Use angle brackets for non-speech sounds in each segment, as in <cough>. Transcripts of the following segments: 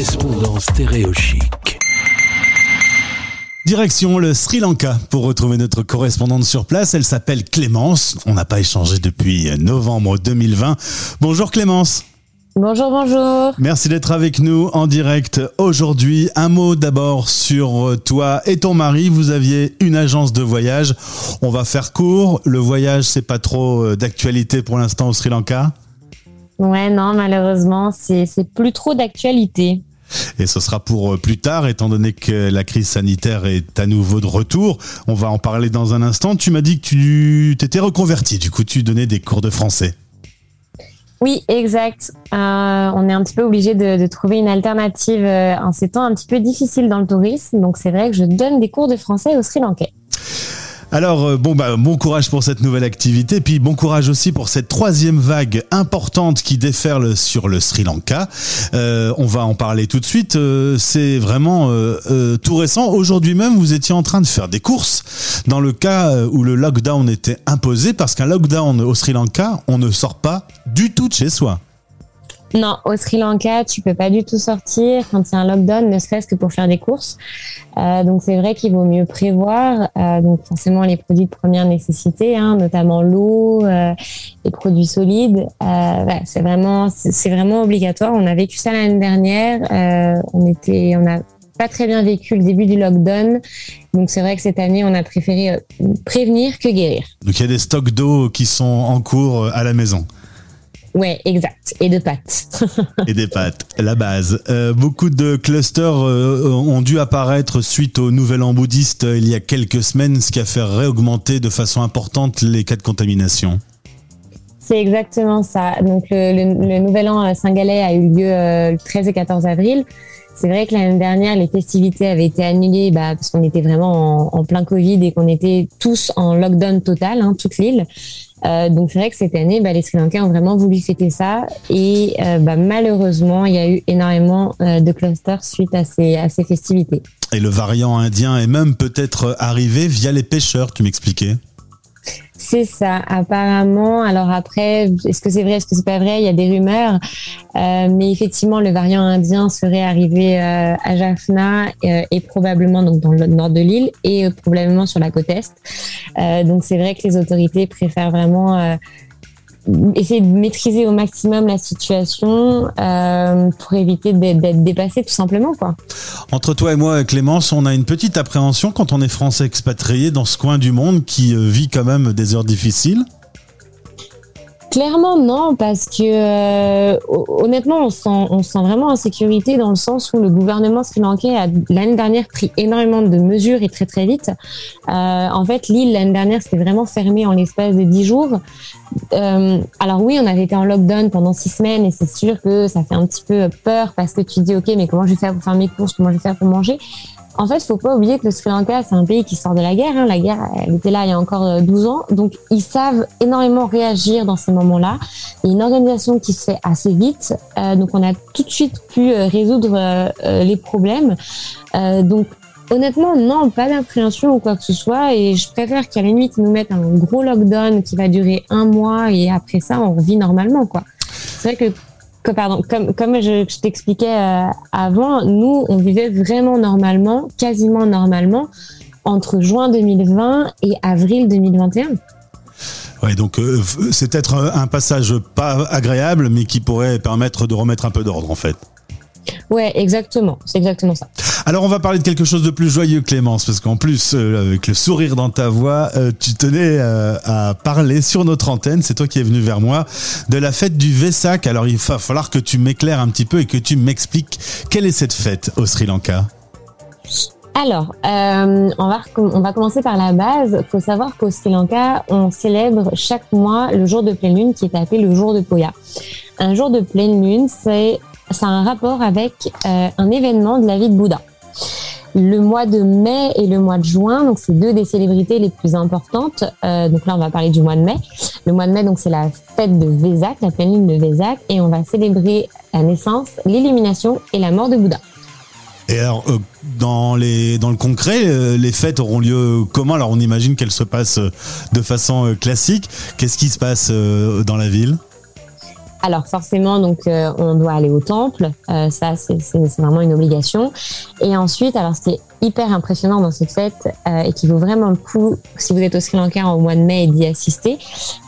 correspondant stéréochic. Direction le Sri Lanka pour retrouver notre correspondante sur place. Elle s'appelle Clémence. On n'a pas échangé depuis novembre 2020. Bonjour Clémence. Bonjour, bonjour. Merci d'être avec nous en direct aujourd'hui. Un mot d'abord sur toi et ton mari. Vous aviez une agence de voyage. On va faire court. Le voyage, c'est pas trop euh, d'actualité pour l'instant au Sri Lanka? Ouais, non, malheureusement, c'est plus trop d'actualité. Et ce sera pour euh, plus tard, étant donné que la crise sanitaire est à nouveau de retour. On va en parler dans un instant. Tu m'as dit que tu t'étais reconverti, du coup tu donnais des cours de français. Oui, exact. Euh, on est un petit peu obligé de, trouver une alternative euh, en ces temps un petit peu difficiles dans le tourisme. Donc c'est vrai que je donne des cours de français au Sri Lankais. Alors euh, bon bah bon courage pour cette nouvelle activité, puis bon courage aussi pour cette troisième vague importante qui déferle sur le Sri Lanka. Euh, on va en parler tout de suite. Euh, c'est vraiment tout récent. Aujourd'hui même, vous étiez en train de faire des courses dans le cas où le lockdown était imposé, parce qu'un lockdown au Sri Lanka, on ne sort pas du tout de chez soi. Non, au Sri Lanka, tu peux pas du tout sortir quand il y a un lockdown, ne serait-ce que pour faire des courses. Euh, donc c'est vrai qu'il vaut mieux prévoir. Euh, donc forcément les produits de première nécessité, hein, notamment l'eau, euh, les produits solides. c'est vraiment, c'est vraiment obligatoire. On a vécu ça l'année dernière. on était, on a pas très bien vécu le début du lockdown. Donc c'est vrai que cette année, on a préféré prévenir que guérir. Donc il y a des stocks d'eau qui sont en cours à la maison. Ouais, exact. Et de pâtes. <laughs> et des pâtes, la base. Euh, beaucoup de clusters euh, ont dû apparaître suite au nouvel an bouddhiste euh, il y a quelques semaines, ce qui a fait réaugmenter de façon importante les cas de contamination. C'est exactement ça. Donc le, nouvel an singalais a eu lieu le 13 et 14 avril. C'est vrai que l'année dernière, les festivités avaient été annulées bah, parce qu'on était vraiment en, plein Covid et qu'on était tous en lockdown total, hein, toute l'île. Euh, donc c'est vrai que cette année, bah, les Sri Lankais ont vraiment voulu fêter ça et euh, bah, malheureusement, il y a eu énormément euh, de clusters suite à ces, à ces festivités. Et le variant indien est même peut-être arrivé via les pêcheurs, tu m'expliquais? C'est ça, apparemment. Alors après, est-ce que c'est vrai, est-ce que c'est pas vrai? Il y a des rumeurs, euh, mais effectivement, le variant indien serait arrivé euh, à Jaffna euh, et probablement donc dans le nord de l'île et probablement sur la côte est. donc c'est vrai que les autorités préfèrent vraiment essayer de maîtriser au maximum la situation euh, pour éviter d'être dépassé tout simplement quoi. Entre toi et moi Clémence, on a une petite appréhension quand on est français expatrié dans ce coin du monde qui euh, vit quand même des heures difficiles. Clairement non, parce que euh, honnêtement, on sent, on sent vraiment insécurité dans le sens où le gouvernement sri-lankais a l'année dernière pris énormément de mesures et très très vite. Euh, en fait, l'île l'année dernière c'était vraiment fermé en l'espace de dix jours. Euh, alors oui, on avait été en lockdown pendant six semaines et c'est sûr que ça fait un petit peu peur parce que tu dis ok, mais comment je vais faire pour faire mes courses, comment je vais faire pour manger? En fait, il faut pas oublier que le Sri Lanka, c'est un pays qui sort de la guerre. Hein. La guerre, elle était là il y a encore 12 euh, ans. Donc, ils savent énormément réagir dans ces moments-là. Il y a une organisation qui se fait assez vite. Euh, donc, on a tout de suite pu euh, résoudre les problèmes. donc, honnêtement, non, pas d'appréhension ou quoi que ce soit. Et je préfère qu'à la limite, ils nous mettent un gros lockdown qui va durer un mois et après ça, on revit normalement, quoi. C'est vrai que que, pardon, comme, comme je, t'expliquais euh, avant, nous, on vivait vraiment normalement, quasiment normalement, entre juin 2020 et avril 2021. Ouais, donc euh, c'est peut-être un passage pas agréable, mais qui pourrait permettre de remettre un peu d'ordre en fait. Ouais, exactement. C'est exactement ça. Alors, on va parler de quelque chose de plus joyeux, Clémence, parce qu'en plus, euh, avec le sourire dans ta voix, euh, tu tenais euh, à parler sur notre antenne. C'est toi qui es venu vers moi de la fête du Vesak. Alors, il va falloir que tu m'éclaires un petit peu et que tu m'expliques quelle est cette fête au Sri Lanka. Alors, on, va, commencer par la base. Il faut savoir qu'au Sri Lanka, on célèbre chaque mois le jour de pleine lune qui est appelé le jour de Poya. Un jour de pleine lune, c'est un rapport avec un événement de la vie de Bouddha. Le mois de mai et le mois de juin, donc c'est deux des célébrités les plus importantes. Euh, donc là, on va parler du mois de mai. Le mois de mai, donc c'est la fête de Vesak, la pleine lune de Vesak, et on va célébrer la naissance, l'illumination et la mort de Bouddha. Et alors, euh, dans, le concret, les fêtes auront lieu comment? Alors, on imagine qu'elles se passent de façon classique. Qu'est-ce qui se passe dans la ville? Alors forcément, donc euh, on doit aller au temple, euh, ça c'est vraiment une obligation. Et ensuite, alors ce qui est hyper impressionnant dans cette fête euh, et qui vaut vraiment le coup si vous êtes au Sri Lanka au mois de mai d'y assister,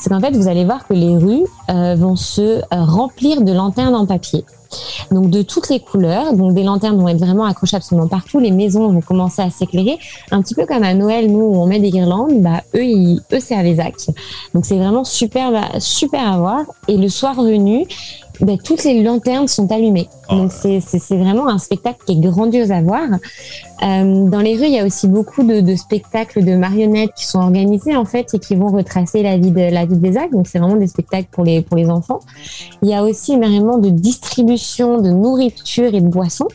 c'est qu'en fait vous allez voir que les rues vont se remplir de lanternes en papier donc de toutes les couleurs. Donc des lanternes vont être vraiment accrochées absolument partout. Les maisons vont commencer à s'éclairer, un petit peu comme à Noël, nous où on met des guirlandes. Bah eux, ils, eux c'est à. Donc c'est vraiment super, super à voir. Et le soir venu, bah, toutes les lanternes sont allumées. Oh Donc c'est vraiment un spectacle qui est grandiose à voir. Euh, dans les rues, il y a aussi beaucoup de, de, spectacles de marionnettes qui sont organisés en fait et qui vont retracer la vie de la vie des actes. Donc c'est vraiment des spectacles pour les pour les enfants. Il y a aussi énormément de distribution de nourriture et de boissons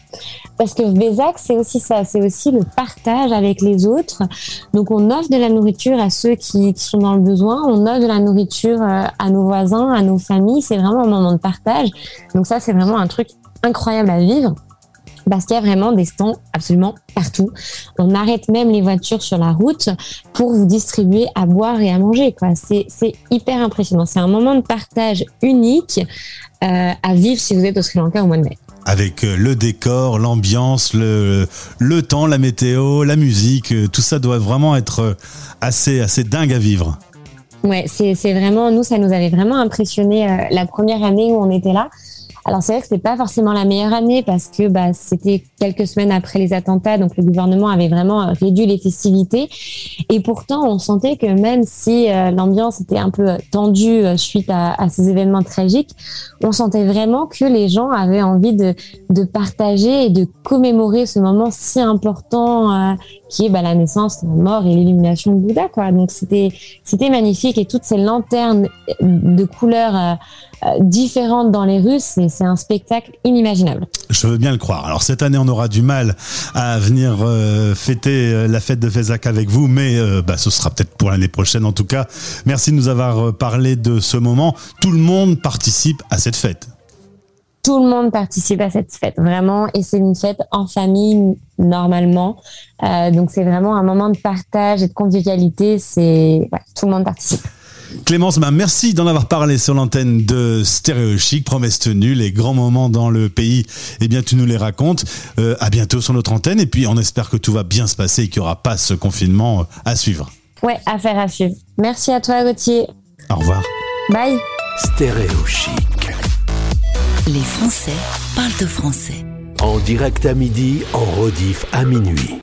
parce que Vézac c'est aussi ça, c'est aussi le partage avec les autres. Donc on offre de la nourriture à ceux qui, qui sont dans le besoin, on offre de la nourriture euh, à nos voisins, à nos familles. C'est vraiment un moment de partage. Donc ça c'est vraiment un truc incroyable à vivre parce qu'il y a vraiment des stands absolument partout. On arrête même les voitures sur la route pour vous distribuer à boire et à manger. C'est hyper impressionnant. C'est un moment de partage unique euh, à vivre si vous êtes au Sri Lanka au mois de mai. Avec euh, le décor, l'ambiance, le, le temps, la météo, la musique, euh, tout ça doit vraiment être assez, assez dingue à vivre. Ouais, c'est, vraiment, nous, ça nous avait vraiment impressionné la première année où on était là. Alors c'est vrai que c'était pas forcément la meilleure année parce que bah, c'était quelques semaines après les attentats, donc le gouvernement avait vraiment euh, réduit les festivités. Et pourtant, on sentait que même si euh, l'ambiance était un peu tendue euh, suite à, ces événements tragiques, on sentait vraiment que les gens avaient envie de, de partager et de commémorer ce moment si important qui est bah, la naissance, la mort et l'illumination de Bouddha. Quoi. Donc c'était c'était magnifique et toutes ces lanternes de couleurs différentes dans les rues, un spectacle inimaginable. Je veux bien le croire. Alors cette année, on aura du mal à venir euh, fêter euh, la fête de Fézac avec vous, mais bah, ce sera peut-être pour l'année prochaine en tout cas. Merci de nous avoir parlé de ce moment. Tout le monde participe à cette fête tout le monde participe à cette fête, vraiment, et c'est une fête en famille normalement. donc c'est vraiment un moment de partage et de convivialité. C'est tout le monde participe. Clémence, bah, merci d'en avoir parlé sur l'antenne de Stéréo Chic. Promesse tenue, les grands moments dans le pays, eh bien, tu nous les racontes. Euh, à bientôt sur notre antenne. Et puis, on espère que tout va bien se passer et qu'il n'y aura pas ce confinement euh, à suivre. Ouais, affaire à suivre. Merci à toi, Gauthier. Au revoir. Bye. Stéréo Chic. Les Français parlent de français. En direct à midi, en rediff à minuit.